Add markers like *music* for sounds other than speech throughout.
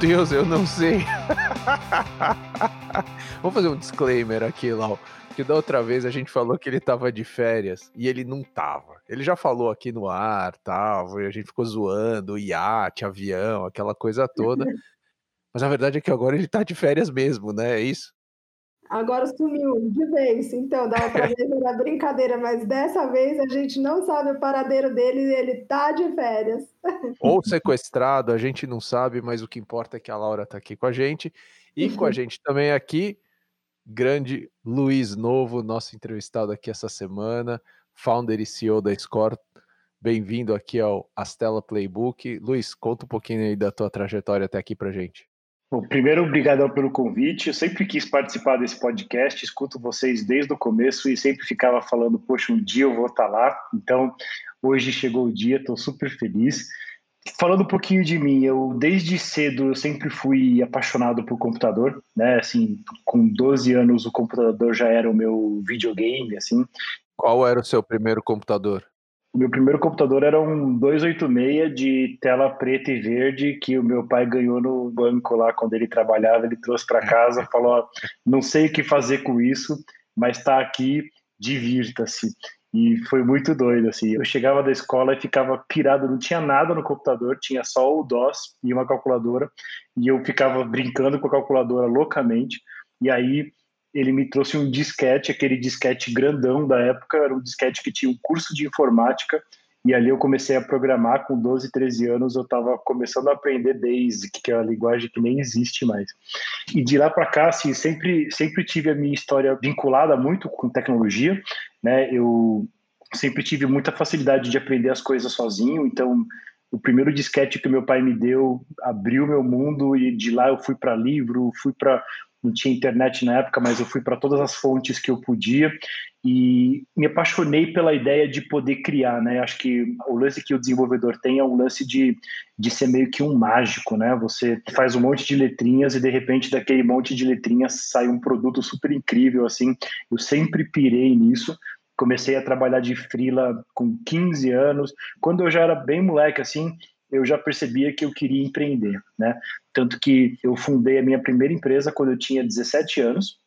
Deus, eu não sei. *laughs* Vou fazer um disclaimer aqui, Lau. Que da outra vez a gente falou que ele tava de férias e ele não tava. Ele já falou aqui no ar, tal, e a gente ficou zoando, iate, avião, aquela coisa toda. *laughs* Mas a verdade é que agora ele tá de férias mesmo, né? É isso? Agora sumiu de vez. Então, da outra vez era brincadeira, mas dessa vez a gente não sabe o paradeiro dele e ele tá de férias. Ou sequestrado, a gente não sabe, mas o que importa é que a Laura tá aqui com a gente. E com a gente também aqui, grande Luiz Novo, nosso entrevistado aqui essa semana, founder e CEO da Score. Bem-vindo aqui ao Astela Playbook. Luiz, conta um pouquinho aí da tua trajetória até aqui pra gente. Bom, primeiro, obrigado pelo convite. Eu sempre quis participar desse podcast, escuto vocês desde o começo e sempre ficava falando, poxa, um dia eu vou estar lá. Então, hoje chegou o dia, estou super feliz. Falando um pouquinho de mim, eu desde cedo eu sempre fui apaixonado por computador, né? Assim, com 12 anos o computador já era o meu videogame, assim. Qual era o seu primeiro computador? O meu primeiro computador era um 286 de tela preta e verde que o meu pai ganhou no banco lá quando ele trabalhava. Ele trouxe para casa, *laughs* falou: ó, não sei o que fazer com isso, mas está aqui, divirta-se. E foi muito doido, assim. Eu chegava da escola e ficava pirado, não tinha nada no computador, tinha só o DOS e uma calculadora. E eu ficava brincando com a calculadora loucamente. E aí ele me trouxe um disquete, aquele disquete grandão da época, era um disquete que tinha um curso de informática, e ali eu comecei a programar com 12, 13 anos, eu estava começando a aprender Basic, que é uma linguagem que nem existe mais. E de lá para cá, assim, sempre, sempre tive a minha história vinculada muito com tecnologia, né? Eu sempre tive muita facilidade de aprender as coisas sozinho, então o primeiro disquete que meu pai me deu abriu meu mundo e de lá eu fui para livro, fui para não tinha internet na época, mas eu fui para todas as fontes que eu podia e me apaixonei pela ideia de poder criar, né? Acho que o lance que o desenvolvedor tem é um lance de, de ser meio que um mágico, né? Você faz um monte de letrinhas e de repente daquele monte de letrinhas sai um produto super incrível, assim. Eu sempre pirei nisso. Comecei a trabalhar de freela com 15 anos. Quando eu já era bem moleque, assim, eu já percebia que eu queria empreender, né? Tanto que eu fundei a minha primeira empresa quando eu tinha 17 anos.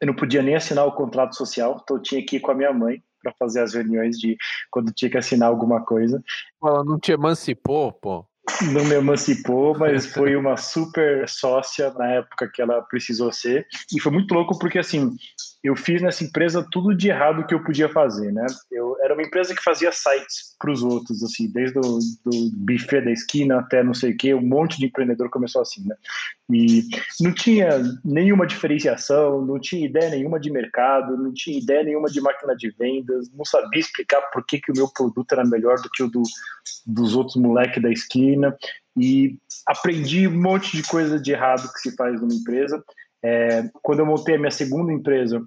Eu não podia nem assinar o contrato social, então eu tinha que ir com a minha mãe para fazer as reuniões de quando tinha que assinar alguma coisa. Ela não te emancipou, pô? Não me emancipou, mas *laughs* foi uma super sócia na época que ela precisou ser. E foi muito louco porque, assim, eu fiz nessa empresa tudo de errado que eu podia fazer, né? Eu era uma empresa que fazia sites para os outros, assim, desde o do buffet da esquina até não sei o que, um monte de empreendedor começou assim, né? E não tinha nenhuma diferenciação, não tinha ideia nenhuma de mercado, não tinha ideia nenhuma de máquina de vendas, não sabia explicar por que, que o meu produto era melhor do que o do, dos outros moleques da esquina e aprendi um monte de coisa de errado que se faz numa empresa é, quando eu montei a minha segunda empresa,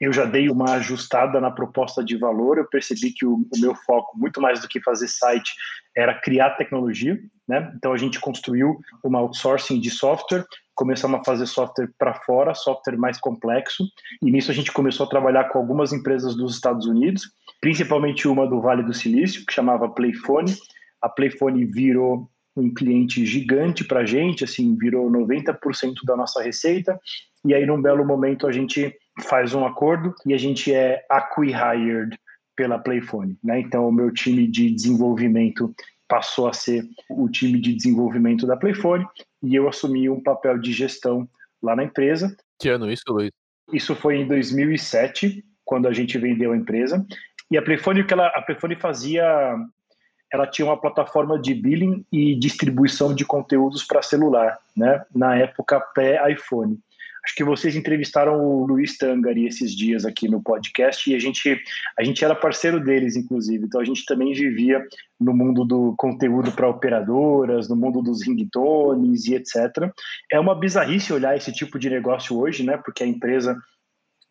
eu já dei uma ajustada na proposta de valor. Eu percebi que o, o, meu foco, muito mais do que fazer site, era criar tecnologia. Né? Então a gente construiu uma outsourcing de software, começamos a fazer software para fora, software mais complexo. E nisso a gente começou a trabalhar com algumas empresas dos Estados Unidos, principalmente uma do Vale do Silício, que chamava Playphone. A Playphone virou um cliente gigante para a gente, assim, virou 90% da nossa receita. E aí, num belo momento, a gente faz um acordo e a gente é acquired pela Playphone, né? Então, o meu time de desenvolvimento passou a ser o time de desenvolvimento da Playphone e eu assumi um papel de gestão lá na empresa. Que ano isso, Luiz? Isso foi em 2007, quando a gente pré-vendeu a empresa. E a Playphone, o que ela, a Playphone fazia ela tinha uma plataforma de billing e distribuição de conteúdos para celular, né? Na época pré-iPhone. Acho que vocês entrevistaram o Luiz Tangari esses dias aqui no podcast e a gente, a gente era parceiro deles, inclusive. Então a gente também vivia no mundo do conteúdo para operadoras, no mundo dos ringtones e etc. É uma bizarrice olhar esse tipo de negócio hoje, né? Porque a empresa,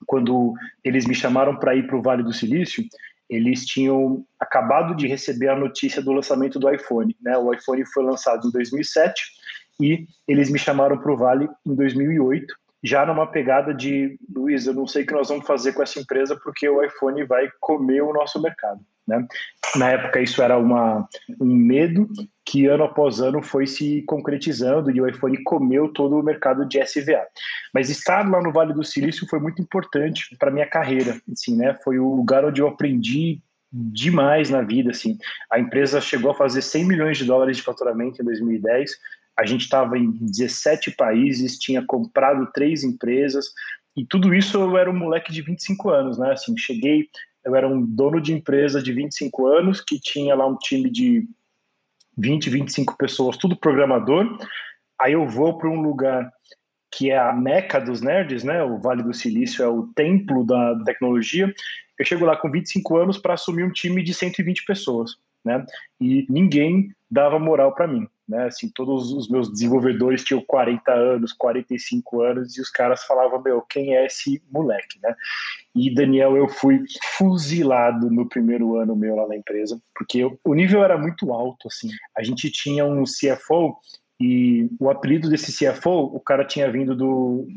quando eles me chamaram para ir para o Vale do Silício, eles tinham acabado de receber a notícia do lançamento do iPhone. Né? O iPhone foi lançado em 2007 e eles me chamaram para o Vale em 2008, já numa pegada de, Luiz, eu não sei o que nós vamos fazer com essa empresa porque o iPhone vai comer o nosso mercado. Né? Na época isso era uma, um medo que ano após ano foi se concretizando e o iPhone comeu todo o mercado de SVA. Mas estar lá no Vale do Silício foi muito importante para minha carreira, assim, né? Foi o lugar onde eu aprendi demais na vida, assim. A empresa chegou a fazer 100 milhões de dólares de faturamento em 2010. A gente estava em 17 países, tinha comprado três empresas, e tudo isso eu era um moleque de 25 anos, né? Assim, cheguei, eu era um dono de empresa de 25 anos que tinha lá um time de 20, 25 pessoas, tudo programador. Aí eu vou para um lugar que é a meca dos nerds, né? O Vale do Silício é o templo da tecnologia. Eu chego lá com 25 anos para assumir um time de 120 pessoas, né? E ninguém dava moral para mim, né? Assim, todos os meus desenvolvedores tinham 40 anos, 45 anos e os caras falavam, meu, quem é esse moleque, né? E Daniel, eu fui fuzilado no primeiro ano meu lá na empresa, porque eu, o nível era muito alto, assim. A gente tinha um CFO e o apelido desse CFO, o cara tinha vindo do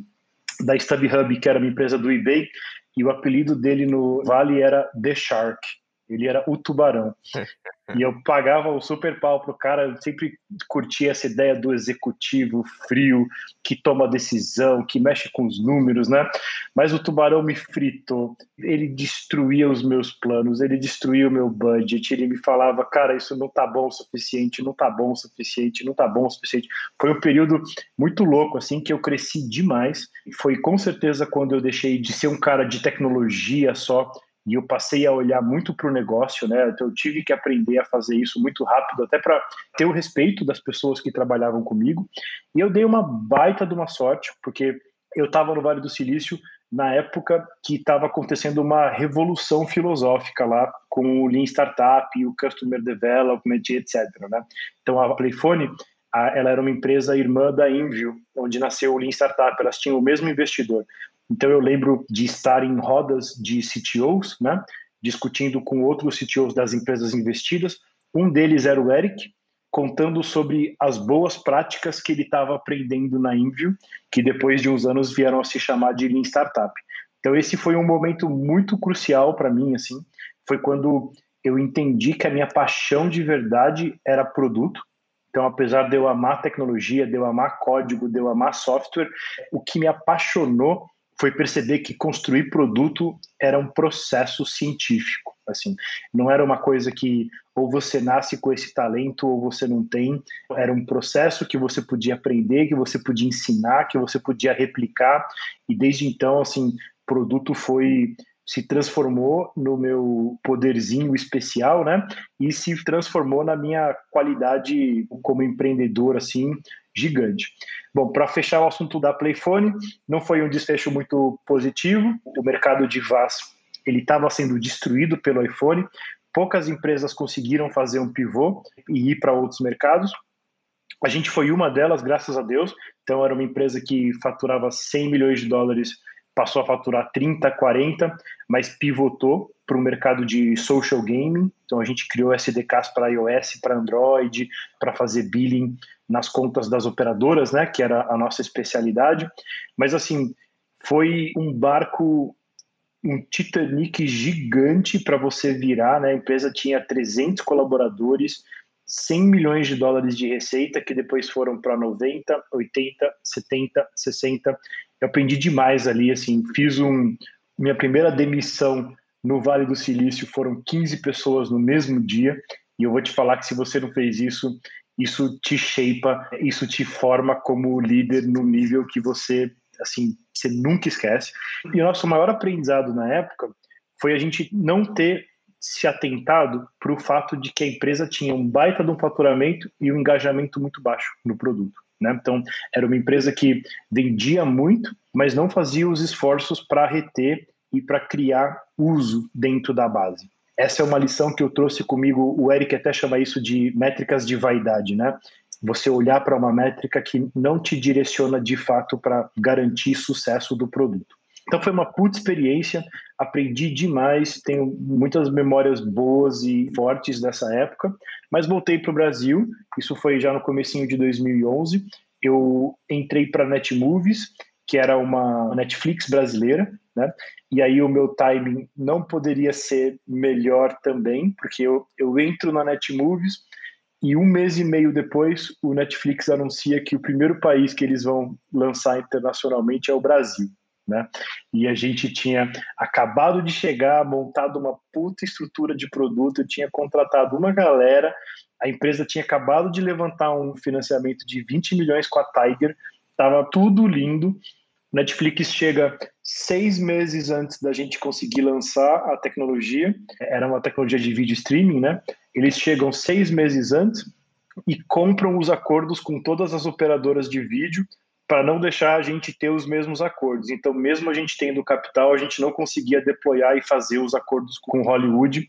da StubHub, que era uma empresa do eBay, e o apelido dele no Vale era The Shark. Ele era o tubarão. *laughs* e eu pagava o super pau pro cara, eu sempre curtia essa ideia do executivo frio, que toma decisão, que mexe com os números, né? Mas o tubarão me fritou. Ele destruía os meus planos, ele destruía o meu budget, ele me falava, cara, isso não tá bom o suficiente, não tá bom o suficiente, não tá bom o suficiente. Foi um período muito louco, assim, que eu cresci demais. E foi com certeza quando eu deixei de ser um cara de tecnologia só e eu passei a olhar muito para o negócio, né? Então eu tive que aprender a fazer isso muito rápido, até para ter o respeito das pessoas que trabalhavam comigo. E eu dei uma baita de uma sorte, porque eu estava no Vale do Silício na época que estava acontecendo uma revolução filosófica lá com o Lean Startup, o Customer Development, etc. Né? Então a Playphone, ela era uma empresa irmã da Invio, onde nasceu o Lean Startup. Elas tinham o mesmo investidor. Então eu lembro de estar em rodas de CTOs, né, discutindo com outros CTOs das empresas investidas. Um deles era o Eric, contando sobre as boas práticas que ele estava aprendendo na Invio, que depois de uns anos vieram a se chamar de Lean Startup. Então esse foi um momento muito crucial para mim, assim, foi quando eu entendi que a minha paixão de verdade era produto. Então, apesar de eu amar tecnologia, de eu amar código, de eu amar software, o que me apaixonou foi perceber que construir produto era um processo científico, assim, não era uma coisa que ou você nasce com esse talento ou você não tem, era um processo que você podia aprender, que você podia ensinar, que você podia replicar, e desde então, assim, produto foi se transformou no meu poderzinho especial, né? E se transformou na minha qualidade como empreendedor, assim, gigante. Bom, para fechar o assunto da Playphone, não foi um desfecho muito positivo. O mercado de VAS ele estava sendo destruído pelo iPhone. Poucas empresas conseguiram fazer um pivô e ir para outros mercados. A gente foi uma delas, graças a Deus. Então, era uma empresa que faturava 100 milhões de dólares, passou a faturar 30, 40, mas pivotou para o mercado de social gaming. Então, a gente criou SDKs para iOS, para Android, para fazer billing nas contas das operadoras, né, que era a nossa especialidade. Mas assim, foi um barco um Titanic gigante para você virar, né? A empresa tinha 300 colaboradores, 100 milhões de dólares de receita, que depois foram para 90, 80, 70, 60. Eu aprendi demais ali, assim, fiz um minha primeira demissão no Vale do Silício foram 15 pessoas no mesmo dia, e eu vou te falar que se você não fez isso, isso te shapeia, isso te forma como líder no nível que você, assim, você nunca esquece. E o nosso maior aprendizado na época foi a gente não ter se atentado para o fato de que a empresa tinha um baita de um faturamento e um engajamento muito baixo no produto. Né? Então, era uma empresa que vendia muito, mas não fazia os esforços para reter e para criar uso dentro da base. Essa é uma lição que eu trouxe comigo. O Eric até chama isso de métricas de vaidade, né? Você olhar para uma métrica que não te direciona de fato para garantir sucesso do produto. Então foi uma puta experiência, aprendi demais, tenho muitas memórias boas e fortes dessa época, mas voltei para o Brasil, isso foi já no comecinho de 2011, eu entrei para a Netmovies, que era uma Netflix brasileira, né? E aí o meu timing não poderia ser melhor também, porque eu, eu entro na Netmovies, E um mês e meio depois, o Netflix anuncia que o primeiro país que eles vão lançar internacionalmente é o Brasil. Né? E a gente tinha acabado de chegar, montado uma puta estrutura de produto, tinha contratado uma galera, a empresa tinha acabado de levantar um financiamento de 20 milhões com a Tiger, estava tudo lindo. Netflix chega seis meses antes da gente conseguir lançar a tecnologia, era uma tecnologia de vídeo streaming, né? Eles chegam seis meses antes e compram os acordos com todas as operadoras de vídeo para não deixar a gente ter os mesmos acordos. Então, mesmo a gente tendo capital, a gente não conseguia deployar e fazer os acordos com Hollywood.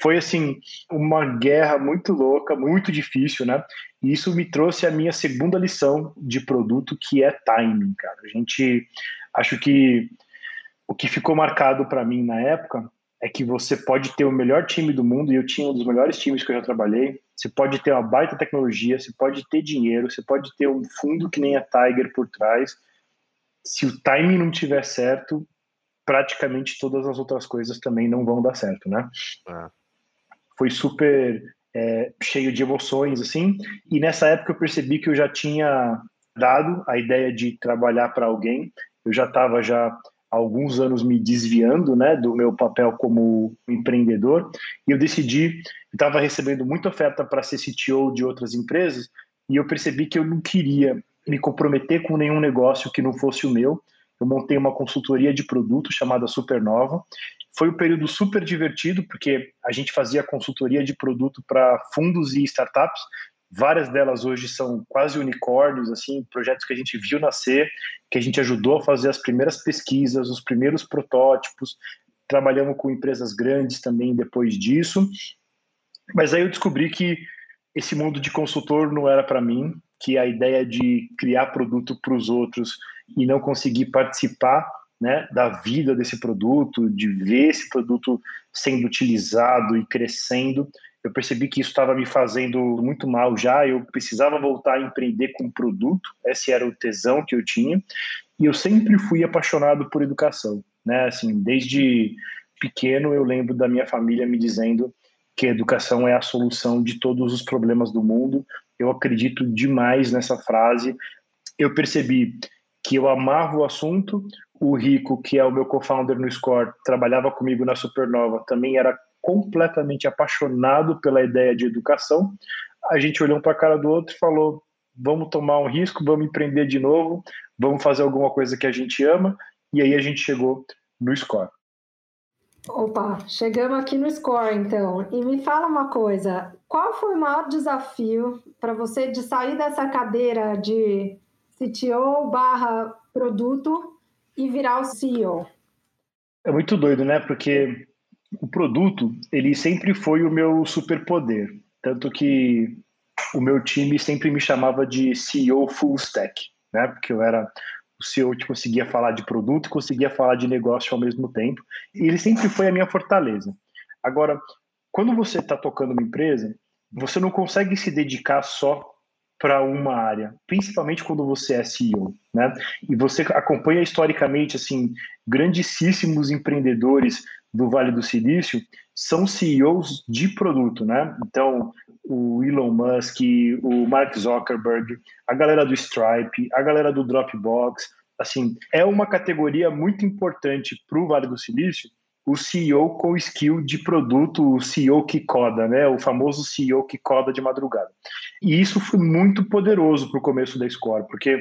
Foi assim uma guerra muito louca, muito difícil, né? E isso me trouxe a minha segunda lição de produto, que é timing, cara. A gente acho que o que ficou marcado para mim na época é que você pode ter o melhor time do mundo, e eu tinha um dos melhores times que eu já trabalhei. Você pode ter uma baita tecnologia, você pode ter dinheiro, você pode ter um fundo que nem a Tiger por trás. Se o timing não tiver certo, praticamente todas as outras coisas também não vão dar certo, né? É. Foi super é, cheio de emoções, assim. E nessa época eu percebi que eu já tinha dado a ideia de trabalhar para alguém. Eu já estava já alguns anos me desviando né, do meu papel como empreendedor e eu decidi, estava recebendo muita oferta para ser CTO de outras empresas e eu percebi que eu não queria me comprometer com nenhum negócio que não fosse o meu. Eu montei uma consultoria de produto chamada Supernova. Foi um período super divertido, porque a gente fazia consultoria de produto para fundos e startups, Várias delas hoje são quase unicórnios, assim, projetos que a gente viu nascer, que a gente ajudou a fazer as primeiras pesquisas, os primeiros protótipos. Trabalhamos com empresas grandes também depois disso. Mas aí eu descobri que esse mundo de consultor não era para mim, que a ideia de criar produto para os outros e não conseguir participar né, da vida desse produto, de ver esse produto sendo utilizado e crescendo, eu percebi que isso estava me fazendo muito mal já, eu precisava voltar a empreender com produto, esse era o tesão que eu tinha, e eu sempre fui apaixonado por educação, né, assim, desde pequeno eu lembro da minha família me dizendo que a educação é a solução de todos os problemas do mundo, eu acredito demais nessa frase, eu percebi que eu amava o assunto, o Rico, que é o meu co-founder no Score, trabalhava comigo na Supernova, também era completamente apaixonado pela ideia de educação. A gente olhou um para a cara do outro e falou: vamos tomar um risco, vamos empreender de novo, vamos fazer alguma coisa que a gente ama. E aí a gente chegou no Score. Opa, chegamos aqui no Score, então. E me fala uma coisa: qual foi o maior desafio para você de sair dessa cadeira de CTO barra produto e virar o CEO? É muito doido, né? Porque o produto, ele sempre foi o meu superpoder. Tanto que o meu time sempre me chamava de CEO full stack, né? Porque eu era o CEO que conseguia falar de produto e conseguia falar de negócio ao mesmo tempo. E ele sempre foi a minha fortaleza. Agora, quando você está tocando uma empresa, você não consegue se dedicar só para uma área, principalmente quando você é CEO, né? E você acompanha historicamente assim grandíssimos empreendedores do Vale do Silício são CEOs de produto, né? Então, o Elon Musk, o Mark Zuckerberg, a galera do Stripe, a galera do Dropbox, assim, é uma categoria muito importante para o Vale do Silício, o CEO com skill de produto, o CEO que coda, né? O famoso CEO que coda de madrugada. E isso foi muito poderoso para o começo da Score, porque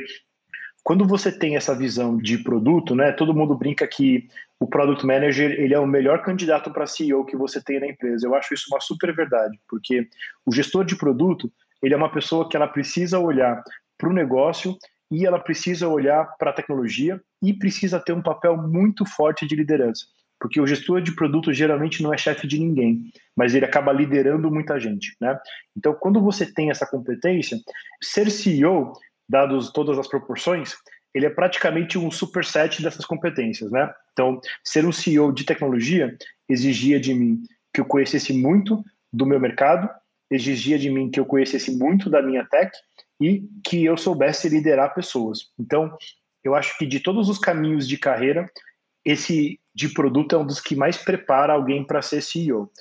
quando você tem essa visão de produto, né? Todo mundo brinca que o product manager ele é o melhor candidato para CEO que você tem na empresa. Eu acho isso uma super verdade, porque o gestor de produto ele é uma pessoa que ela precisa olhar para o negócio e ela precisa olhar para a tecnologia e precisa ter um papel muito forte de liderança, porque o gestor de produto geralmente não é chefe de ninguém, mas ele acaba liderando muita gente, né? Então, quando você tem essa competência, ser CEO, dados todas as proporções, ele é praticamente um superset dessas competências, né? Então, ser um CEO de tecnologia exigia de mim que eu conhecesse muito do meu mercado, exigia de mim que eu conhecesse muito da minha tech e que eu soubesse liderar pessoas. Então, eu acho que de todos os caminhos de carreira, esse de produto é um dos que mais prepara alguém para ser CEO.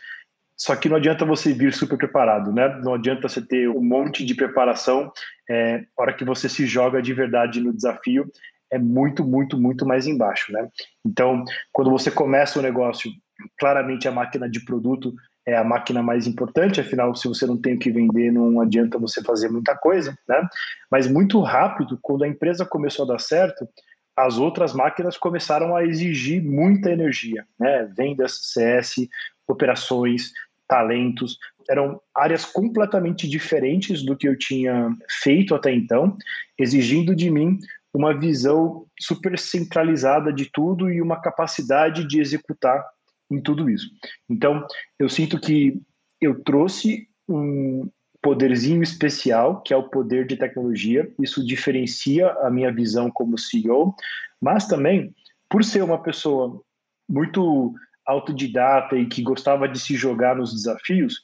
Só que não adianta você vir super preparado, né? Não adianta você ter um monte de preparação. É, hora que você se joga de verdade no desafio, é muito, muito, muito mais embaixo, né? Então, quando você começa o negócio, claramente a máquina de produto é a máquina mais importante, afinal, se você não tem o que vender, não adianta você fazer muita coisa, né? Mas muito rápido, quando a empresa começou a dar certo, as outras máquinas começaram a exigir muita energia, né? Vendas, CS, operações, talentos, eram áreas completamente diferentes do que eu tinha feito até então, exigindo de mim uma visão super centralizada de tudo e uma capacidade de executar em tudo isso. Então, eu sinto que eu trouxe um poderzinho especial, que é o poder de tecnologia. Isso diferencia a minha visão como CEO, mas também, por ser uma pessoa muito autodidata e que gostava de se jogar nos desafios,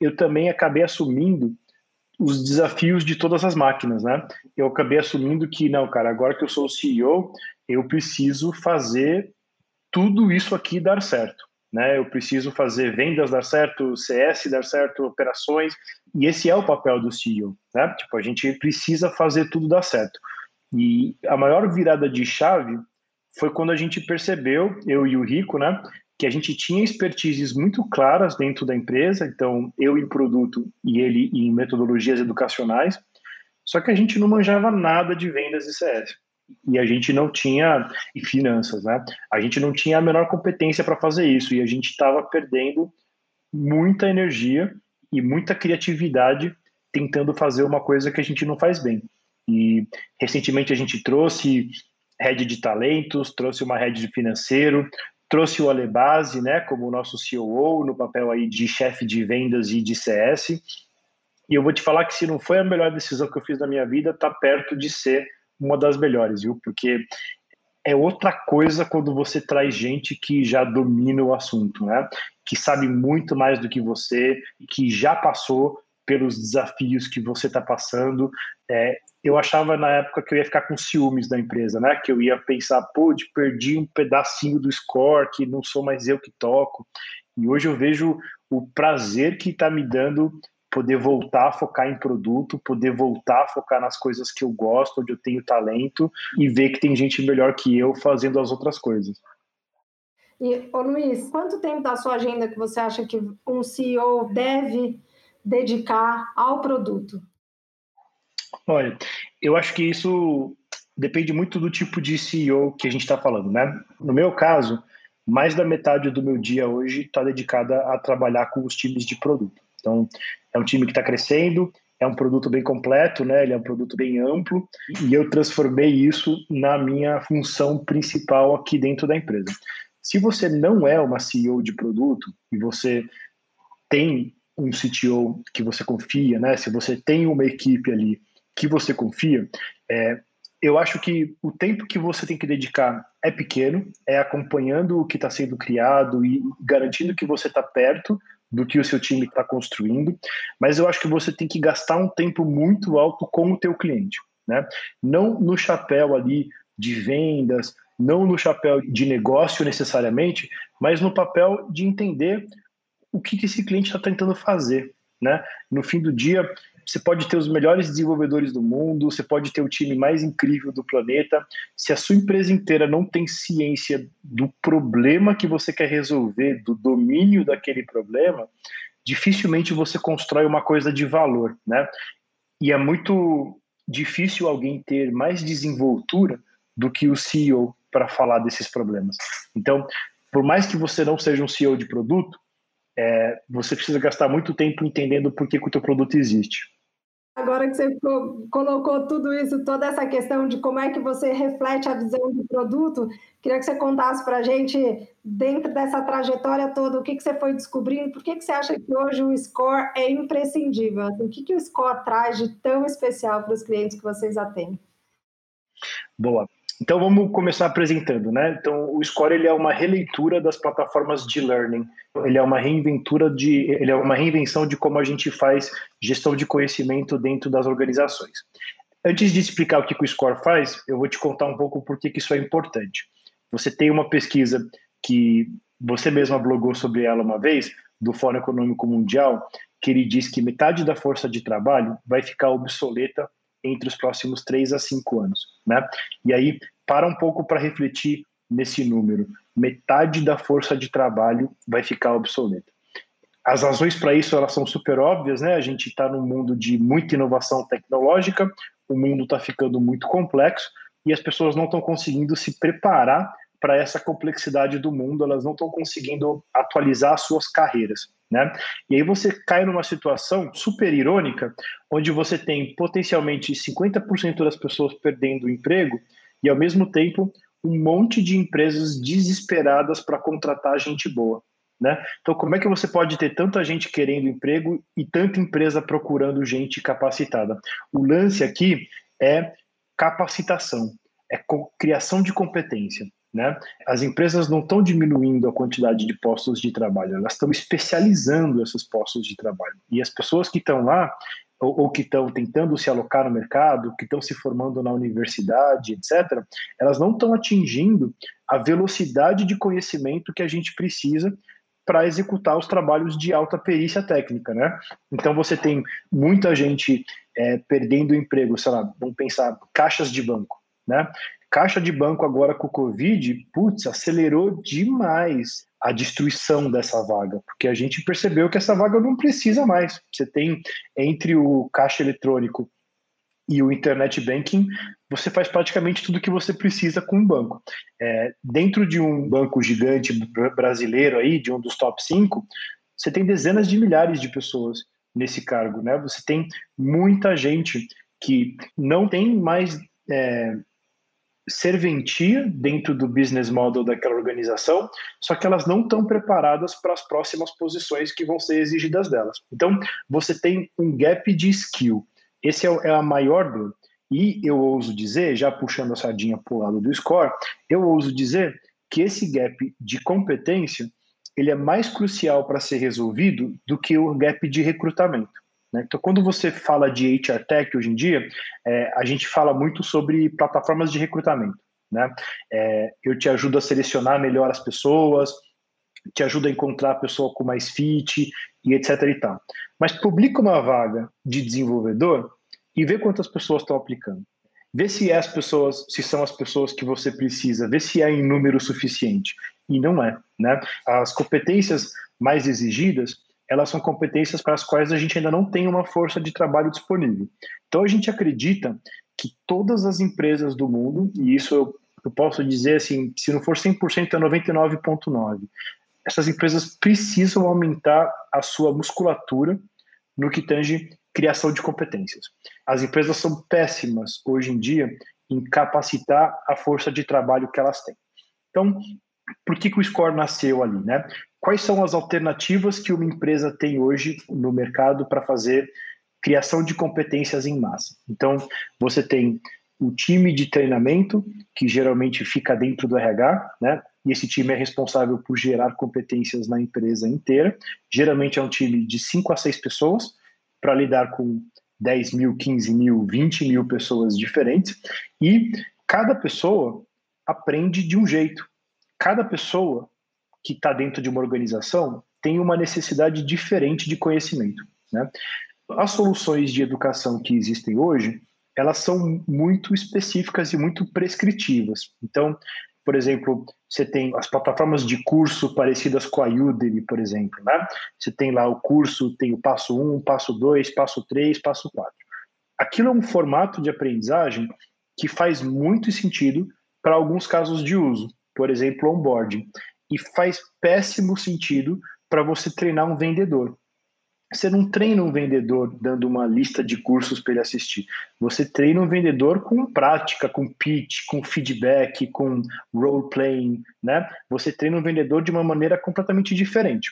eu também acabei assumindo os desafios de todas as máquinas, né? Eu acabei assumindo que, não, cara, agora que eu sou o CEO, eu preciso fazer tudo isso aqui dar certo, né? Eu preciso fazer vendas dar certo, CS dar certo, operações, e esse é o papel do CEO, né? Tipo, a gente precisa fazer tudo dar certo. E a maior virada de chave foi quando a gente percebeu, eu e o Rico, né, que a gente tinha expertises muito claras dentro da empresa, então eu em produto e ele em metodologias educacionais, só que a gente não manjava nada de vendas de CS. E a gente não tinha, e finanças, né? A gente não tinha a menor competência para fazer isso, e a gente estava perdendo muita energia e muita criatividade tentando fazer uma coisa que a gente não faz bem. E recentemente a gente trouxe head de talentos, trouxe uma head de financeiro, trouxe o Alebase, né, como nosso COO, no papel aí de chefe de vendas e de CS. E eu vou te falar que se não foi a melhor decisão que eu fiz na minha vida, tá perto de ser uma das melhores, viu? Porque é outra coisa quando você traz gente que já domina o assunto, né? Que sabe muito mais do que você, que já passou pelos desafios que você está passando. É, eu achava na época que eu ia ficar com ciúmes da empresa, né? Que eu ia pensar, pô, perdi um pedacinho do score, que não sou mais eu que toco. E hoje eu vejo o prazer que está me dando poder voltar a focar em produto, poder voltar a focar nas coisas que eu gosto, onde eu tenho talento e ver que tem gente melhor que eu fazendo as outras coisas. E, ô Luiz, quanto tempo da sua agenda que você acha que um CEO deve dedicar ao produto? Olha, eu acho que isso depende muito do tipo de CEO que a gente está falando, né? No meu caso, mais da metade do meu dia hoje está dedicada a trabalhar com os times de produto. Então, é um time que está crescendo, é um produto bem completo, né? Ele é um produto bem amplo e eu transformei isso na minha função principal aqui dentro da empresa. Se você não é uma CEO de produto e você tem um CTO que você confia, né? Se você tem uma equipe ali que você confia, é, eu acho que o tempo que você tem que dedicar é pequeno, é acompanhando o que está sendo criado e garantindo que você está perto do que o seu time está construindo, mas eu acho que você tem que gastar um tempo muito alto com o teu cliente, né? Não no chapéu ali de vendas, não no chapéu de negócio necessariamente, mas no papel de entender o que, que esse cliente está tentando fazer, né? No fim do dia, você pode ter os melhores desenvolvedores do mundo, você pode ter o time mais incrível do planeta. Se a sua empresa inteira não tem ciência do problema que você quer resolver, do domínio daquele problema, dificilmente você constrói uma coisa de valor, né? E é muito difícil alguém ter mais desenvoltura do que o CEO para falar desses problemas. Então, por mais que você não seja um CEO de produto, é, você precisa gastar muito tempo entendendo por que, que o teu produto existe. Agora que você colocou tudo isso, toda essa questão de como é que você reflete a visão do produto, queria que você contasse para a gente, dentro dessa trajetória toda, o que, que você foi descobrindo, por que, que você acha que hoje o score é imprescindível? O que, que o score traz de tão especial para os clientes que vocês atendem? Boa. Então vamos começar apresentando, né? Então o Score ele é uma releitura das plataformas de learning. Ele é uma reinventura de, ele é uma reinvenção de como a gente faz gestão de conhecimento dentro das organizações. Antes de explicar o que o Score faz, eu vou te contar um pouco por que isso é importante. Você tem uma pesquisa que você mesma blogou sobre ela uma vez, do Fórum Econômico Mundial, que ele diz que metade da força de trabalho vai ficar obsoleta entre os próximos três a cinco anos, né? E aí para um pouco para refletir nesse número. Metade da força de trabalho vai ficar obsoleta. As razões para isso elas são super óbvias, né? A gente está num mundo de muita inovação tecnológica, o mundo está ficando muito complexo e as pessoas não estão conseguindo se preparar para essa complexidade do mundo, elas não estão conseguindo atualizar as suas carreiras. Né? E aí você cai numa situação super irônica, onde você tem potencialmente 50% das pessoas perdendo o emprego e, ao mesmo tempo, um monte de empresas desesperadas para contratar gente boa. Né? Então, como é que você pode ter tanta gente querendo emprego e tanta empresa procurando gente capacitada? O lance aqui é capacitação, é criação de competência. Né? As empresas não estão diminuindo a quantidade de postos de trabalho, elas estão especializando esses postos de trabalho. E as pessoas que estão lá, ou, ou que estão tentando se alocar no mercado, que estão se formando na universidade, etc., elas não estão atingindo a velocidade de conhecimento que a gente precisa para executar os trabalhos de alta perícia técnica, né? Então você tem muita gente é, perdendo emprego, sei lá, vamos pensar caixas de banco, né? Caixa de banco agora com o Covid, putz, acelerou demais a destruição dessa vaga, porque a gente percebeu que essa vaga não precisa mais. Você tem entre o caixa eletrônico e o internet banking, você faz praticamente tudo que você precisa com um banco. É, dentro de um banco gigante brasileiro aí, de um dos top 5, você tem dezenas de milhares de pessoas nesse cargo, né? Você tem muita gente que não tem mais é, serventia dentro do business model daquela organização, só que elas não estão preparadas para as próximas posições que vão ser exigidas delas. Então, você tem um gap de skill. Esse é, é a maior dor. E eu ouso dizer, já puxando a sardinha para o lado do score, eu ouso dizer que esse gap de competência ele é mais crucial para ser resolvido do que o gap de recrutamento. Né? Então, quando você fala de HR Tech hoje em dia, é, a gente fala muito sobre plataformas de recrutamento. Né? É, eu te ajudo a selecionar melhor as pessoas, te ajudo a encontrar a pessoa com mais fit e etc e tal. Mas publica uma vaga de desenvolvedor e vê quantas pessoas estão aplicando. Vê se é as pessoas, se são as pessoas que você precisa, vê se é em número suficiente. E não é, né? As competências mais exigidas, elas são competências para as quais a gente ainda não tem uma força de trabalho disponível. Então a gente acredita que todas as empresas do mundo, e isso eu, eu posso dizer assim, se não for 100% é 99.9, essas empresas precisam aumentar a sua musculatura no que tange criação de competências. As empresas são péssimas hoje em dia em capacitar a força de trabalho que elas têm. Então, por que, que o Score nasceu ali, né? Quais são as alternativas que uma empresa tem hoje no mercado para fazer criação de competências em massa. Então, você tem o time de treinamento, que geralmente fica dentro do RH, né? E esse time é responsável por gerar competências na empresa inteira. Geralmente é um time de 5 a 6 pessoas, para lidar com 10 mil, 15 mil, 20 mil pessoas diferentes. E cada pessoa aprende de um jeito. Cada pessoa que está dentro de uma organização tem uma necessidade diferente de conhecimento. Né? As soluções de educação que existem hoje, elas são muito específicas e muito prescritivas. Então, por exemplo, você tem as plataformas de curso parecidas com a Udemy, por exemplo. Né? Você tem lá o curso, tem o passo 1, passo 2, passo 3, passo 4. Aquilo é um formato de aprendizagem que faz muito sentido para alguns casos de uso, por exemplo, onboarding e faz péssimo sentido para você treinar um vendedor. Você não treina um vendedor dando uma lista de cursos para ele assistir. Você treina um vendedor com prática, com pitch, com feedback, com role playing, né? Você treina um vendedor de uma maneira completamente diferente.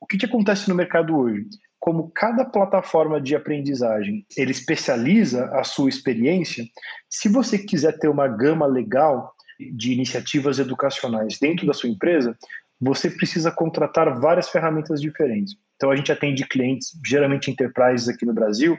O que, que acontece no mercado hoje? Como cada plataforma de aprendizagem ele especializa a sua experiência, se você quiser ter uma gama legal de iniciativas educacionais dentro da sua empresa, você precisa contratar várias ferramentas diferentes. Então, a gente atende clientes, geralmente enterprises aqui no Brasil,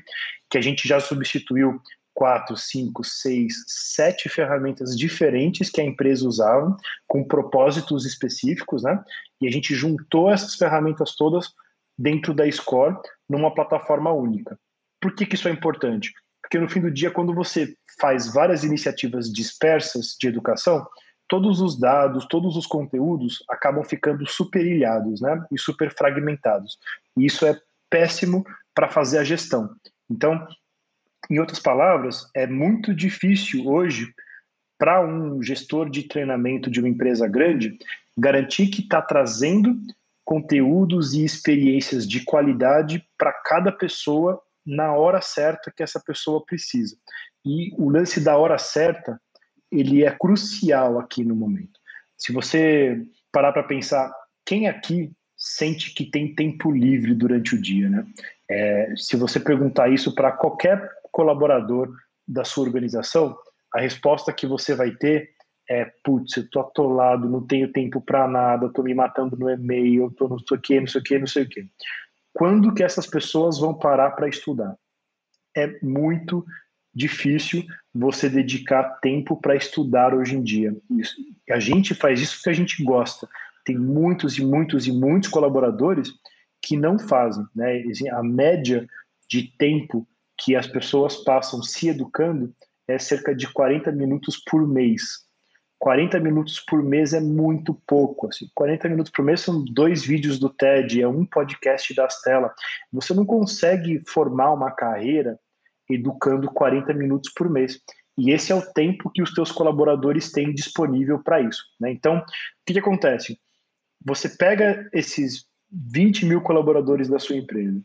que a gente já substituiu quatro, cinco, seis, sete ferramentas diferentes que a empresa usava, com propósitos específicos, né? E a gente juntou essas ferramentas todas dentro da Score numa plataforma única. Por que, que isso é importante? Porque no fim do dia, quando você faz várias iniciativas dispersas de educação, todos os dados, todos os conteúdos acabam ficando super ilhados, né? E super fragmentados. E isso é péssimo para fazer a gestão. Então, em outras palavras, é muito difícil hoje para um gestor de treinamento de uma empresa grande garantir que está trazendo conteúdos e experiências de qualidade para cada pessoa na hora certa que essa pessoa precisa. E o lance da hora certa, ele é crucial aqui no momento. Se você parar para pensar, quem aqui sente que tem tempo livre durante o dia, né? É, se você perguntar isso para qualquer colaborador da sua organização, a resposta que você vai ter é, putz, eu tô atolado, não tenho tempo para nada, tô me matando no e-mail, tô não sei o que, não sei o que, não sei o que. Quando que essas pessoas vão parar para estudar? É muito difícil você dedicar tempo para estudar hoje em dia. Isso, a gente faz isso porque a gente gosta. Tem muitos e muitos e muitos colaboradores que não fazem. Né? A média de tempo que as pessoas passam se educando é cerca de 40 minutos por mês. 40 minutos por mês é muito pouco. Assim. 40 minutos por mês são dois vídeos do TED, é um podcast da Stella. Você não consegue formar uma carreira educando 40 minutos por mês. E esse é o tempo que os teus colaboradores têm disponível para isso. Né? Então, o que, que acontece? Você pega esses 20 mil colaboradores da sua empresa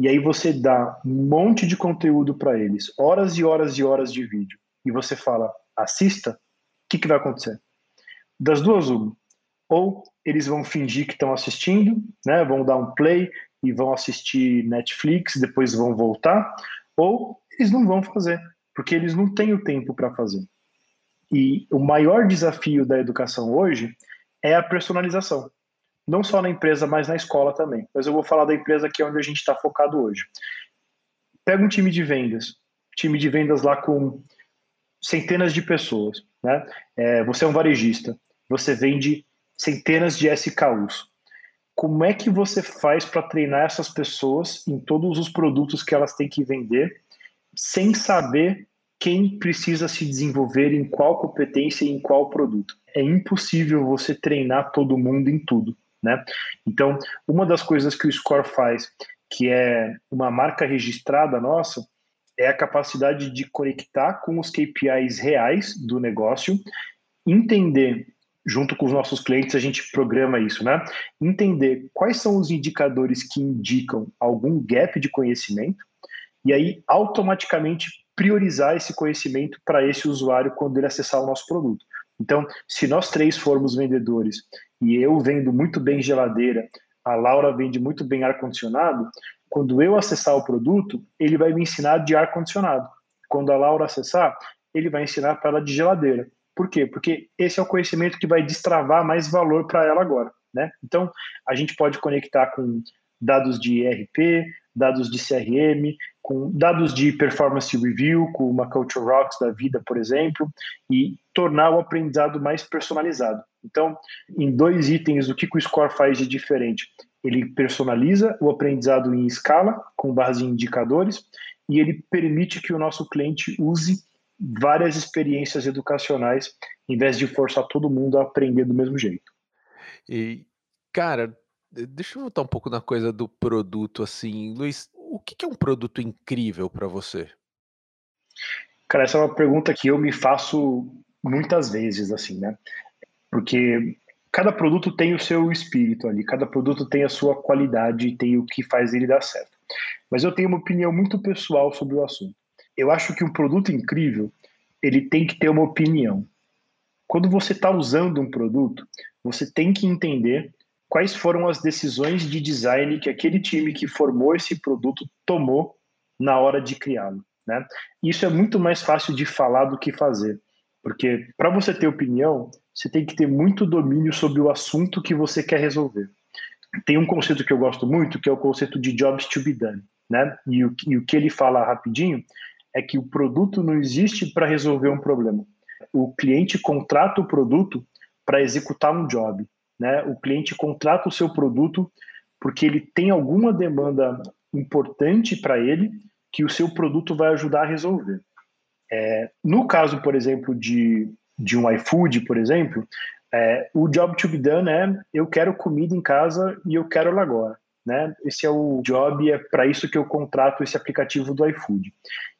e aí você dá um monte de conteúdo para eles, horas e horas e horas de vídeo, e você fala, assista, que, que vai acontecer? Das duas, uma. Ou eles vão fingir que estão assistindo, né, vão dar um play e vão assistir Netflix, depois vão voltar, ou eles não vão fazer, porque eles não têm o tempo para fazer. E o maior desafio da educação hoje é a personalização não só na empresa, mas na escola também. Mas eu vou falar da empresa que é onde a gente está focado hoje. Pega um time de vendas, time de vendas lá com centenas de pessoas, né? É, você é um varejista, você vende centenas de SKUs. Como é que você faz para treinar essas pessoas em todos os produtos que elas têm que vender, sem saber quem precisa se desenvolver em qual competência e em qual produto? É impossível você treinar todo mundo em tudo. Né? Então, uma das coisas que o Score faz, que é uma marca registrada nossa, é a capacidade de conectar com os KPIs reais do negócio, entender junto com os nossos clientes, a gente programa isso, né? Entender quais são os indicadores que indicam algum gap de conhecimento e aí automaticamente priorizar esse conhecimento para esse usuário quando ele acessar o nosso produto. Então, se nós três formos vendedores e eu vendo muito bem geladeira, a Laura vende muito bem ar-condicionado, quando eu acessar o produto, ele vai me ensinar de ar-condicionado. Quando a Laura acessar, ele vai ensinar para ela de geladeira. Por quê? Porque esse é o conhecimento que vai destravar mais valor para ela agora. Né? Então, a gente pode conectar com dados de ERP, dados de CRM, com dados de performance review, com uma Culture Rocks da vida, por exemplo, e tornar o aprendizado mais personalizado. Então, em dois itens, o que o Score faz de diferente? Ele personaliza o aprendizado em escala, com base em indicadores, e ele permite que o nosso cliente use várias experiências educacionais, em vez de forçar todo mundo a aprender do mesmo jeito. E, cara, Deixa eu voltar um pouco na coisa do produto, assim. Luiz, o que é um produto incrível para você? Cara, essa é uma pergunta que eu me faço muitas vezes, assim, né? Porque cada produto tem o seu espírito ali, cada produto tem a sua qualidade, tem o que faz ele dar certo. Mas eu tenho uma opinião muito pessoal sobre o assunto. Eu acho que um produto incrível, ele tem que ter uma opinião. Quando você está usando um produto, você tem que entender quais foram as decisões de design que aquele time que formou esse produto tomou na hora de criá-lo. Né? Isso é muito mais fácil de falar do que fazer, porque para você ter opinião, você tem que ter muito domínio sobre o assunto que você quer resolver. Tem um conceito que eu gosto muito, que é o conceito de jobs to be done. Né? E, o, e o que ele fala rapidinho é que o produto não existe para resolver um problema. O cliente contrata o produto para executar um job. Né? O cliente contrata o seu produto porque ele tem alguma demanda importante para ele que o seu produto vai ajudar a resolver. É, no caso, por exemplo, de, de um iFood, por exemplo, é, o job to be done é eu quero comida em casa e eu quero ela agora. Né? Esse é o job é para isso que eu contrato esse aplicativo do iFood.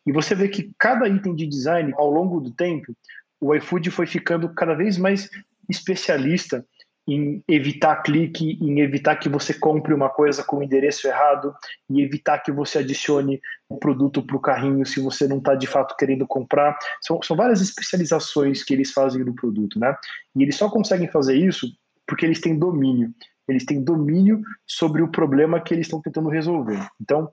E você vê que cada item de design, ao longo do tempo, o iFood foi ficando cada vez mais especialista em evitar clique, em evitar que você compre uma coisa com o endereço errado, e evitar que você adicione um produto para o carrinho se você não está de fato querendo comprar. São, são várias especializações que eles fazem no produto, né? E eles só conseguem fazer isso porque eles têm domínio. Eles têm domínio sobre o problema que eles estão tentando resolver. Então,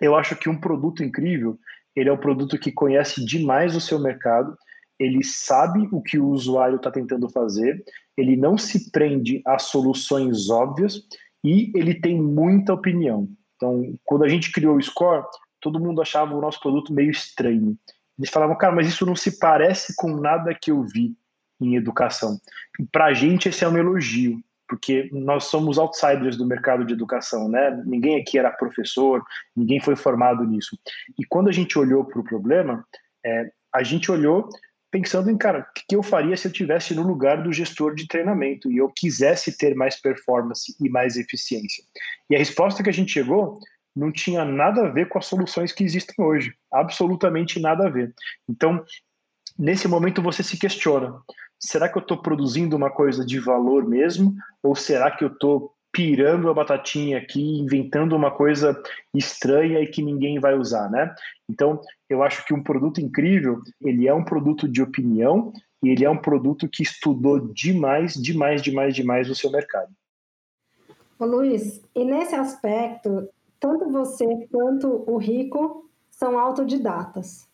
eu acho que um produto incrível, ele é um produto que conhece demais o seu mercado, ele sabe o que o usuário está tentando fazer, ele não se prende a soluções óbvias e ele tem muita opinião. Então, quando a gente criou o Score, todo mundo achava o nosso produto meio estranho. Eles falavam, cara, mas isso não se parece com nada que eu vi em educação. Para a gente esse é um elogio, porque nós somos outsiders do mercado de educação, né? Ninguém aqui era professor, ninguém foi formado nisso. E quando a gente olhou para o problema, é, a gente olhou pensando em, cara, o que eu faria se eu tivesse no lugar do gestor de treinamento e eu quisesse ter mais performance e mais eficiência. E a resposta que a gente chegou não tinha nada a ver com as soluções que existem hoje, absolutamente nada a ver. Então, nesse momento você se questiona: será que eu estou produzindo uma coisa de valor mesmo? Ou será que eu estou pirando a batatinha aqui, inventando uma coisa estranha e que ninguém vai usar, né? Então, eu acho que um produto incrível, ele é um produto de opinião e ele é um produto que estudou demais, demais, demais, demais o seu mercado. Ô Luiz, e nesse aspecto, tanto você quanto o Rico são autodidatas.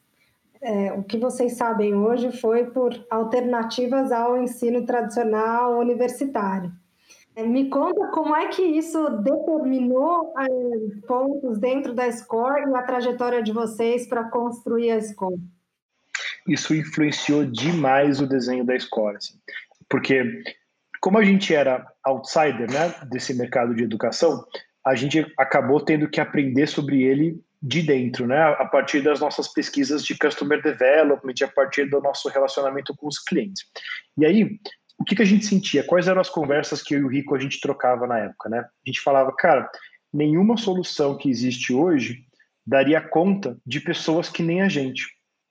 É, o que vocês sabem hoje foi por alternativas ao ensino tradicional universitário. É, me conta como é que isso determinou é, pontos dentro da Score e a trajetória de vocês para construir a Score. Isso influenciou demais o desenho da Score, assim, porque como a gente era outsider né, desse mercado de educação, a gente acabou tendo que aprender sobre ele de dentro, né, a partir das nossas pesquisas de customer development, a partir do nosso relacionamento com os clientes. E aí, o que, que a gente sentia? Quais eram as conversas que eu e o Rico a gente trocava na época, né? A gente falava, cara, nenhuma solução que existe hoje daria conta de pessoas que nem a gente.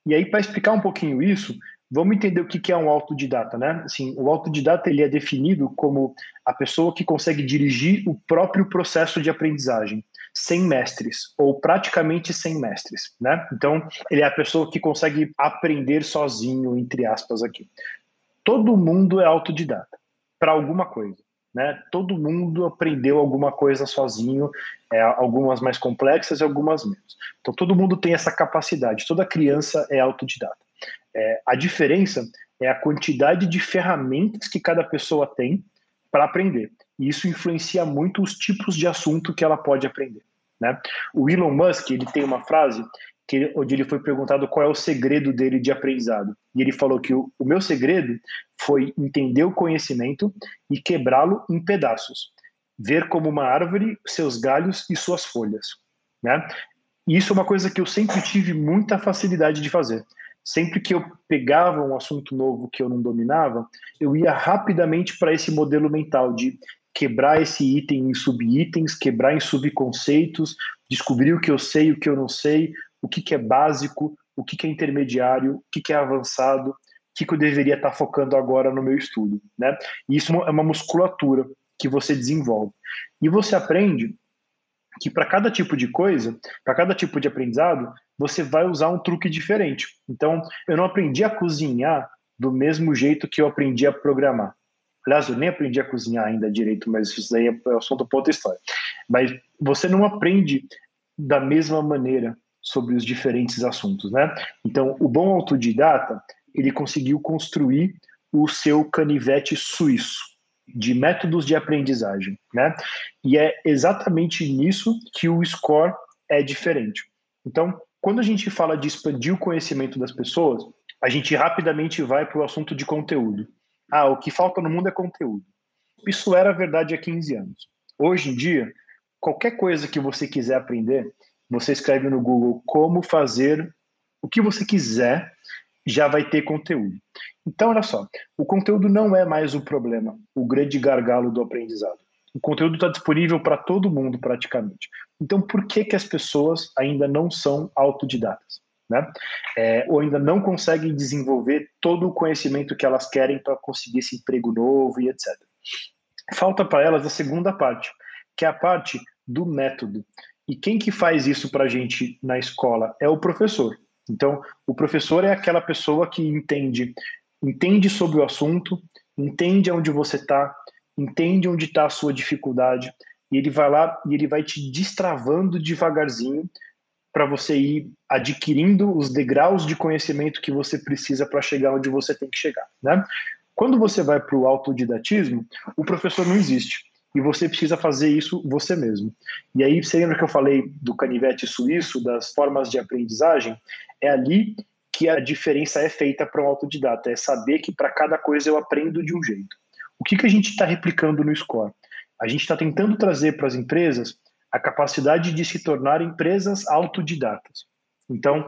E aí, para explicar um pouquinho isso, vamos entender o que, que é um autodidata, né? Assim, o autodidata ele é definido como a pessoa que consegue dirigir o próprio processo de aprendizagem sem mestres ou praticamente sem mestres, né? Então, ele é a pessoa que consegue aprender sozinho, entre aspas aqui todo mundo é autodidata para alguma coisa. Né? Todo mundo aprendeu alguma coisa sozinho, é, algumas mais complexas e algumas menos. Então, todo mundo tem essa capacidade, toda criança é autodidata. É, a diferença é a quantidade de ferramentas que cada pessoa tem para aprender. E isso influencia muito os tipos de assunto que ela pode aprender. Né? O Elon Musk ele tem uma frase que, onde ele foi perguntado qual é o segredo dele de aprendizado. E ele falou que o, o meu segredo foi entender o conhecimento e quebrá-lo em pedaços. Ver como uma árvore seus galhos e suas folhas. Né? E isso é uma coisa que eu sempre tive muita facilidade de fazer. Sempre que eu pegava um assunto novo que eu não dominava, eu ia rapidamente para esse modelo mental de quebrar esse item em subitens, quebrar em subconceitos, descobrir o que eu sei e o que eu não sei, o que, que é básico, o que, que é intermediário, o que, que é avançado, o que, que eu deveria estar focando agora no meu estudo. Né? E isso é uma musculatura que você desenvolve. E você aprende que para cada tipo de coisa, para cada tipo de aprendizado, você vai usar um truque diferente. Então, eu não aprendi a cozinhar do mesmo jeito que eu aprendi a programar. Aliás, eu nem aprendi a cozinhar ainda direito, mas isso daí é assunto para outra história. Mas você não aprende da mesma maneira sobre os diferentes assuntos, né? Então, o bom autodidata, ele conseguiu construir o seu canivete suíço de métodos de aprendizagem, né? E é exatamente nisso que o score é diferente. Então, quando a gente fala de expandir o conhecimento das pessoas, a gente rapidamente vai para o assunto de conteúdo. Ah, o que falta no mundo é conteúdo. Isso era verdade há 15 anos. Hoje em dia, qualquer coisa que você quiser aprender, você escreve no Google como fazer o que você quiser, já vai ter conteúdo. Então, olha só, o conteúdo não é mais o problema, o grande gargalo do aprendizado. O conteúdo está disponível para todo mundo praticamente. Então, por que, que as pessoas ainda não são autodidatas? Né? É, ou ainda não conseguem desenvolver todo o conhecimento que elas querem para conseguir esse emprego novo e etc. Falta para elas a segunda parte, que é a parte do método. E quem que faz isso para a gente na escola é o professor. Então, o professor é aquela pessoa que entende, entende sobre o assunto, entende onde você está, entende onde está a sua dificuldade, e ele vai lá e ele vai te destravando devagarzinho para você ir adquirindo os degraus de conhecimento que você precisa para chegar onde você tem que chegar, né? Quando você vai para o autodidatismo, o professor não existe e você precisa fazer isso você mesmo. E aí, você lembra que eu falei do canivete suíço, das formas de aprendizagem? É ali que a diferença é feita para um autodidata, é saber que para cada coisa eu aprendo de um jeito. O que, que a gente está replicando no Score? A gente está tentando trazer para as empresas a capacidade de se tornar empresas autodidatas. Então,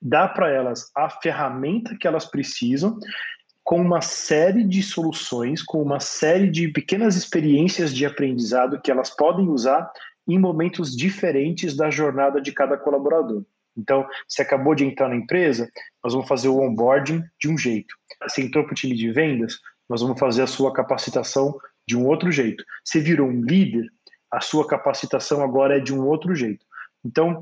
dá para elas a ferramenta que elas precisam com uma série de soluções, com uma série de pequenas experiências de aprendizado que elas podem usar em momentos diferentes da jornada de cada colaborador. Então, você acabou de entrar na empresa, nós vamos fazer o onboarding de um jeito. Você entrou para o time de vendas, nós vamos fazer a sua capacitação de um outro jeito. Você virou um líder, a sua capacitação agora é de um outro jeito. Então,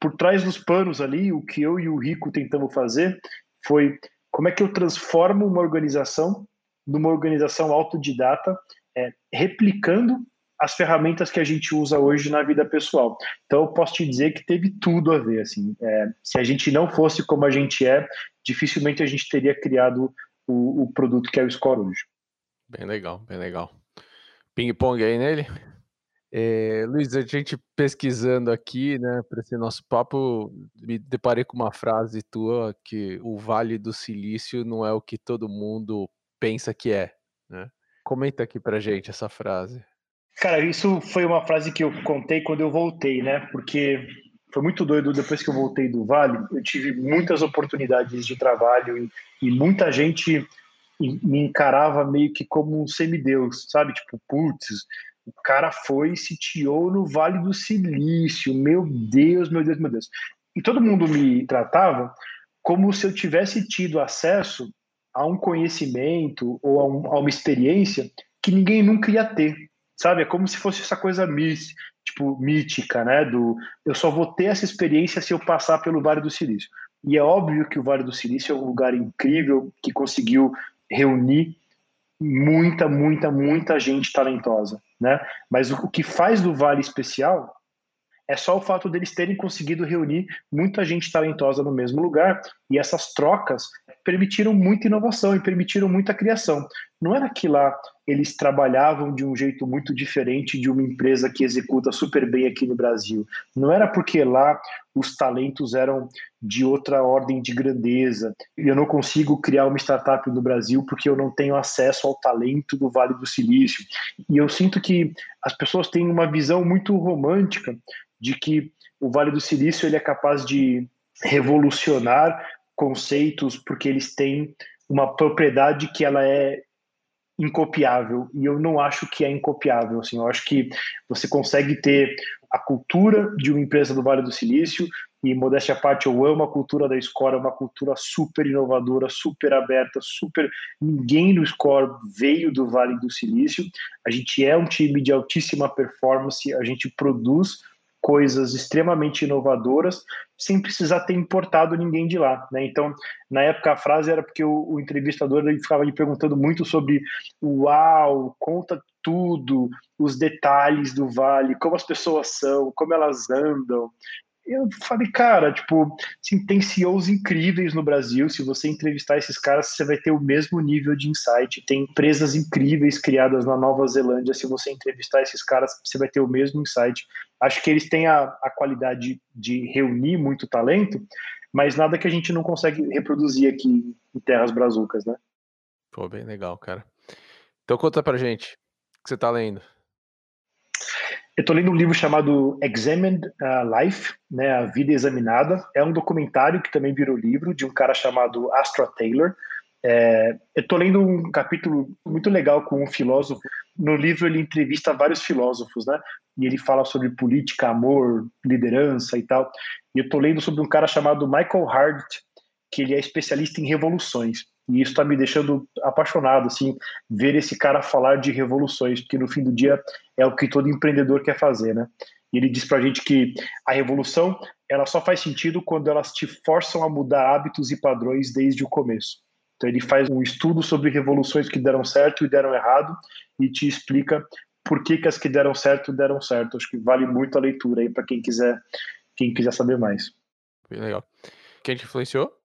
por trás dos panos ali, o que eu e o Rico tentamos fazer foi como é que eu transformo uma organização numa organização autodidata, é, replicando as ferramentas que a gente usa hoje na vida pessoal. Então, eu posso te dizer que teve tudo a ver. Assim, é, se a gente não fosse como a gente é, dificilmente a gente teria criado o, o produto que é o Score hoje. Bem legal, bem legal. Ping-pong aí nele? É, Luiz, a gente pesquisando aqui, né, para esse nosso papo, me deparei com uma frase tua que o Vale do Silício não é o que todo mundo pensa que é, né? Comenta aqui pra gente essa frase. Cara, isso foi uma frase que eu contei quando eu voltei, né? Porque foi muito doido depois que eu voltei do Vale, eu tive muitas oportunidades de trabalho e, e muita gente me encarava meio que como um semideus, sabe? Tipo, putz, o cara foi e sitiou no Vale do Silício. Meu Deus, meu Deus, meu Deus. E todo mundo me tratava como se eu tivesse tido acesso a um conhecimento ou a, um, a uma experiência que ninguém nunca ia ter. Sabe? É como se fosse essa coisa tipo, mítica, né? Do eu só vou ter essa experiência se eu passar pelo Vale do Silício. E é óbvio que o Vale do Silício é um lugar incrível que conseguiu reunir muita, muita, muita gente talentosa, né? Mas o, que faz do Vale especial é só o fato deles terem conseguido reunir muita gente talentosa no mesmo lugar e essas trocas permitiram muita inovação e permitiram muita criação. Não era que lá eles trabalhavam de um jeito muito diferente de uma empresa que executa super bem aqui no Brasil. Não era porque lá os talentos eram de outra ordem de grandeza. Eu não consigo criar uma startup no Brasil porque eu não tenho acesso ao talento do Vale do Silício. E eu sinto que as pessoas têm uma visão muito romântica de que o Vale do Silício ele é capaz de revolucionar conceitos porque eles têm uma propriedade que ela é incopiável e eu não acho que é incopiável assim. Eu acho que você consegue ter a cultura de uma empresa do Vale do Silício e modéstia à parte eu amo a cultura da Score é uma cultura super inovadora super aberta super ninguém no Score veio do Vale do Silício. A gente é um time de altíssima performance a gente produz coisas extremamente inovadoras sem precisar ter importado ninguém de lá, né? Então, na época a frase era porque o, o entrevistador ele ficava me perguntando muito sobre uau, conta tudo, os detalhes do vale, como as pessoas são, como elas andam, eu falei, cara, tipo, assim, tem CEOs incríveis no Brasil. Se você entrevistar esses caras, você vai ter o mesmo nível de insight. Tem empresas incríveis criadas na Nova Zelândia. Se você entrevistar esses caras, você vai ter o mesmo insight. Acho que eles têm a, a qualidade de reunir muito talento, mas nada que a gente não consegue reproduzir aqui em terras brazucas, né? Pô, bem legal, cara. Então conta pra gente, o que você tá lendo? Eu estou lendo um livro chamado Examined uh, Life, né, A Vida Examinada. É um documentário que também virou livro de um cara chamado Astra Taylor. É, eu estou lendo um capítulo muito legal com um filósofo. No livro ele entrevista vários filósofos, né? E ele fala sobre política, amor, liderança e tal. E eu estou lendo sobre um cara chamado Michael Hart, que ele é especialista em revoluções. E isso está me deixando apaixonado, assim, ver esse cara falar de revoluções, porque no fim do dia é o que todo empreendedor quer fazer, né? E ele diz para a gente que a revolução ela só faz sentido quando elas te forçam a mudar hábitos e padrões desde o começo. Então ele faz um estudo sobre revoluções que deram certo e deram errado e te explica por que, que as que deram certo deram certo. Acho que vale muito a leitura aí para quem quiser quem quiser saber mais. Legal. Quem te influenciou?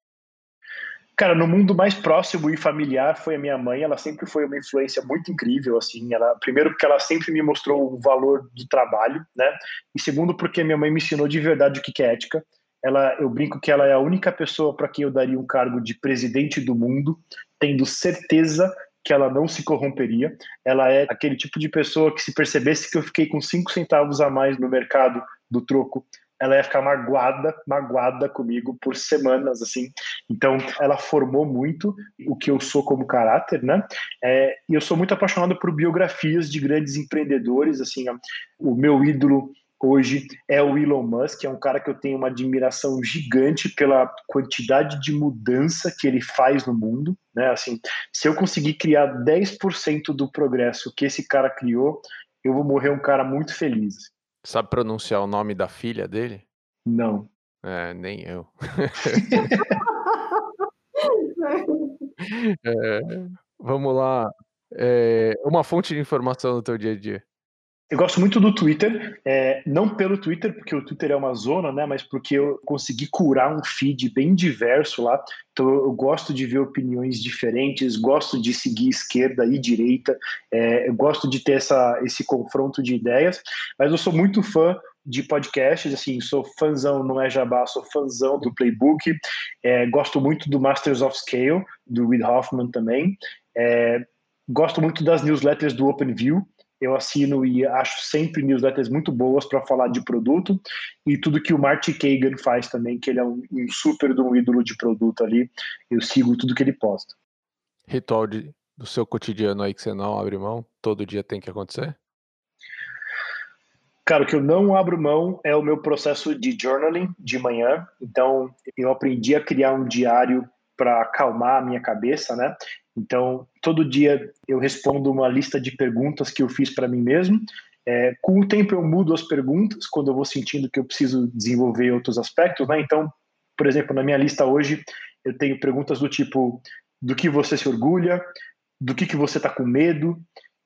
Cara, no mundo mais próximo e familiar foi a minha mãe. Ela sempre foi uma influência muito incrível, assim. Ela, primeiro porque ela sempre me mostrou o valor do trabalho, né? E segundo porque minha mãe me ensinou de verdade o que é ética. Ela, eu brinco que ela é a única pessoa para quem eu daria um cargo de presidente do mundo, tendo certeza que ela não se corromperia. Ela é aquele tipo de pessoa que se percebesse que eu fiquei com cinco centavos a mais no mercado do troco, ela ia ficar magoada, magoada comigo por semanas, assim. Então, ela formou muito o que eu sou como caráter, né? É, e eu sou muito apaixonado por biografias de grandes empreendedores, assim. O meu ídolo hoje é o Elon Musk, é um cara que eu tenho uma admiração gigante pela quantidade de mudança que ele faz no mundo, né? Assim, se eu conseguir criar 10% do progresso que esse cara criou, eu vou morrer um cara muito feliz. Sabe pronunciar o nome da filha dele? Não. É, nem eu. *laughs* *laughs* é, vamos lá. É, uma fonte de informação no teu dia a dia. Eu gosto muito do Twitter, é, não pelo Twitter, porque o Twitter é uma zona, né? Mas porque eu consegui curar um feed bem diverso lá. Então eu gosto de ver opiniões diferentes, gosto de seguir esquerda e direita, é, eu gosto de ter essa, esse confronto de ideias. Mas eu sou muito fã de podcasts, assim, sou fãzão, não é jabá, sou fãzão do Playbook, é, gosto muito do Masters of Scale, do Reid Hoffman também, é, gosto muito das newsletters do OpenView, eu assino e acho sempre newsletters muito boas para falar de produto e tudo que o Marty Kagan faz também, que ele é um, um super de um ídolo de produto ali. Eu sigo tudo que ele posta. Ritual de, do seu cotidiano aí que você não abre mão, todo dia tem que acontecer? Cara, o que eu não abro mão é o meu processo de journaling de manhã. Então, eu aprendi a criar um diário para acalmar a minha cabeça, né? Então, todo dia eu respondo uma lista de perguntas que eu fiz para mim mesmo. É, com o tempo eu mudo as perguntas quando eu vou sentindo que eu preciso desenvolver outros aspectos, né? Então, por exemplo, na minha lista hoje eu tenho perguntas do tipo: do que você se orgulha, do que, que você está com medo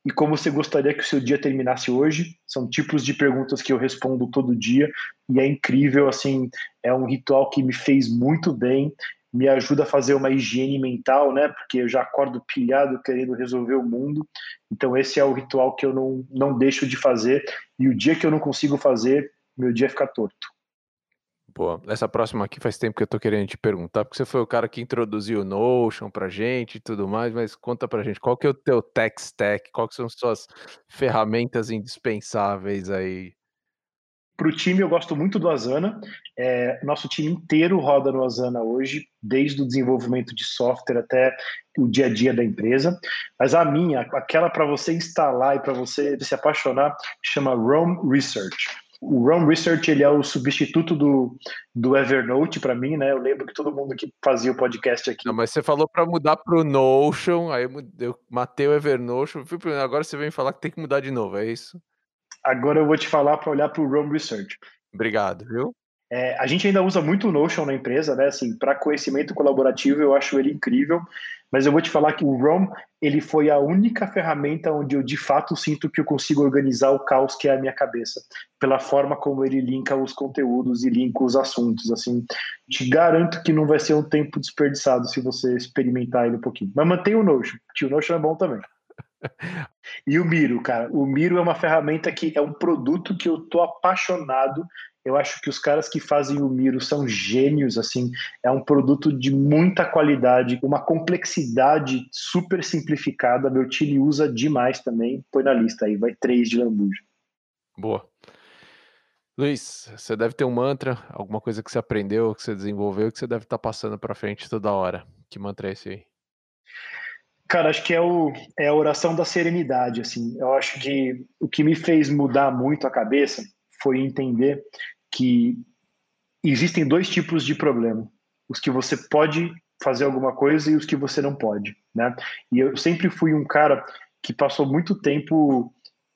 e como você gostaria que o seu dia terminasse hoje. São tipos de perguntas que eu respondo todo dia e é incrível, assim, é um ritual que me fez muito bem me ajuda a fazer uma higiene mental, né? Porque eu já acordo pilhado querendo resolver o mundo. Então esse é o ritual que eu não, não deixo de fazer. E o dia que eu não consigo fazer, meu dia fica torto. Boa. Essa próxima aqui faz tempo que eu tô querendo te perguntar, porque você foi o cara que introduziu o Notion pra gente e tudo mais, mas conta pra gente, qual que é o teu tech stack? Quais são suas ferramentas indispensáveis aí para o time, eu gosto muito do Asana. É, nosso time inteiro roda no Asana hoje, desde o desenvolvimento de software até o dia a dia da empresa. Mas a minha, aquela para você instalar e para você se apaixonar, chama Rome Research. O Rome Research ele é o substituto do, do Evernote para mim, né? Eu lembro que todo mundo que fazia o podcast aqui. Não, mas você falou para mudar para o Notion, aí eu matei o Evernote, agora você vem falar que tem que mudar de novo, é isso? Agora eu vou te falar para olhar para o Rome Research. Obrigado, viu? É, a gente ainda usa muito o Notion na empresa, né? Assim, para conhecimento colaborativo eu acho ele incrível, mas eu vou te falar que o Rome ele foi a única ferramenta onde eu de fato sinto que eu consigo organizar o caos que é a minha cabeça, pela forma como ele linka os conteúdos e linka os assuntos. Assim, te garanto que não vai ser um tempo desperdiçado se você experimentar ele um pouquinho. Mas mantenha o Notion, que o Notion é bom também. E o Miro, cara, o Miro é uma ferramenta que é um produto que eu tô apaixonado. Eu acho que os caras que fazem o Miro são gênios, assim. É um produto de muita qualidade, uma complexidade super simplificada. Meu time usa demais também. Põe na lista aí, vai três de lambuja. Boa. Luiz, você deve ter um mantra, alguma coisa que você aprendeu, que você desenvolveu, que você deve estar tá passando para frente toda hora. Que mantra é esse aí? Cara, acho que é, o, é a oração da serenidade, assim. Eu acho que o que me fez mudar muito a cabeça foi entender que existem dois tipos de problema. Os que você pode fazer alguma coisa e os que você não pode, né? E eu sempre fui um cara que passou muito tempo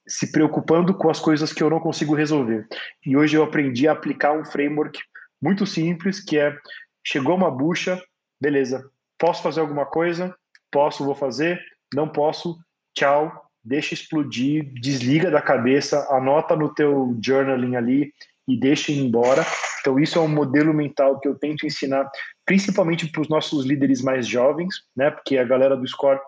se preocupando com as coisas que eu não consigo resolver. E hoje eu aprendi a aplicar um framework muito simples, que é chegou uma bucha, beleza, posso fazer alguma coisa? Posso, vou fazer. Não posso, tchau, deixa explodir, desliga da cabeça, anota no teu journaling ali e deixa ir embora. Então isso é um modelo mental que eu tento ensinar principalmente para os nossos líderes mais jovens, né? Porque a galera do Score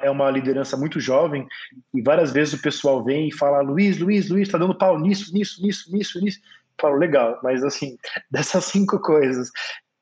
é uma liderança muito jovem e várias vezes o pessoal vem e fala Luiz, Luiz, Luiz, tá dando pau nisso, nisso, nisso, nisso, nisso. Eu falo, legal, mas assim, *laughs* dessas cinco coisas,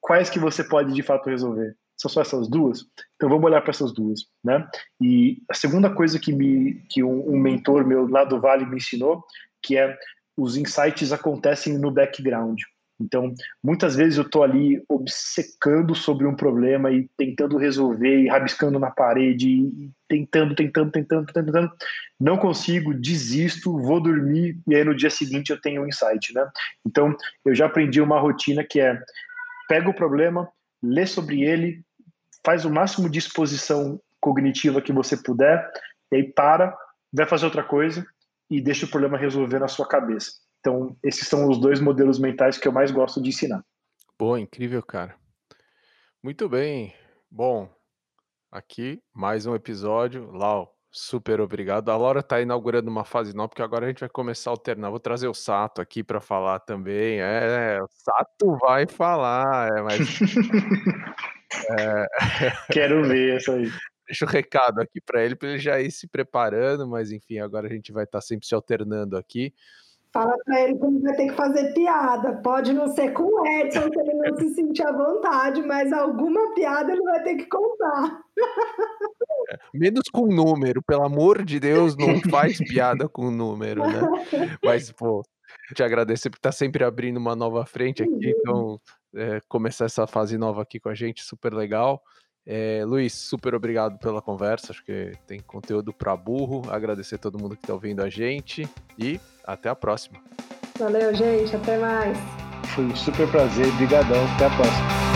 quais que você pode de fato resolver? São só essas duas? Então vamos olhar para essas duas, né? E a segunda coisa que me que um, um mentor meu lá do Vale me ensinou, que é os insights acontecem no background. Então, muitas vezes eu estou ali obcecando sobre um problema e tentando resolver, e rabiscando na parede, e tentando, tentando, tentando, tentando, não consigo, desisto, vou dormir e aí no dia seguinte eu tenho um insight, né? Então, eu já aprendi uma rotina que é pega o problema, lê sobre ele, faz o máximo de exposição cognitiva que você puder, e aí para, vai fazer outra coisa e deixa o problema resolver na sua cabeça. Então, esses são os dois modelos mentais que eu mais gosto de ensinar. Boa, incrível, cara. Muito bem. Bom, aqui mais um episódio. Lau, super obrigado. A Laura está inaugurando uma fase nova, porque agora a gente vai começar a alternar. Vou trazer o Sato aqui para falar também. É, o Sato vai falar, é, mas. *laughs* é... Quero ver essa aí. Deixa o recado aqui para ele, para ele já ir se preparando, mas enfim, agora a gente vai estar tá sempre se alternando aqui. Fala para ele que ele vai ter que fazer piada. Pode não ser com o Edson, se ele não se sentir à vontade, mas alguma piada ele vai ter que contar. É, menos com número, pelo amor de Deus, não faz piada com número, né? *laughs* Mas, pô, te agradecer por estar sempre abrindo uma nova frente aqui. Então, é, começar essa fase nova aqui com a gente, super legal. É, Luiz, super obrigado pela conversa. Acho que tem conteúdo para burro. Agradecer a todo mundo que está ouvindo a gente e até a próxima. Valeu, gente. Até mais. Foi um super prazer. Obrigadão. Até a próxima.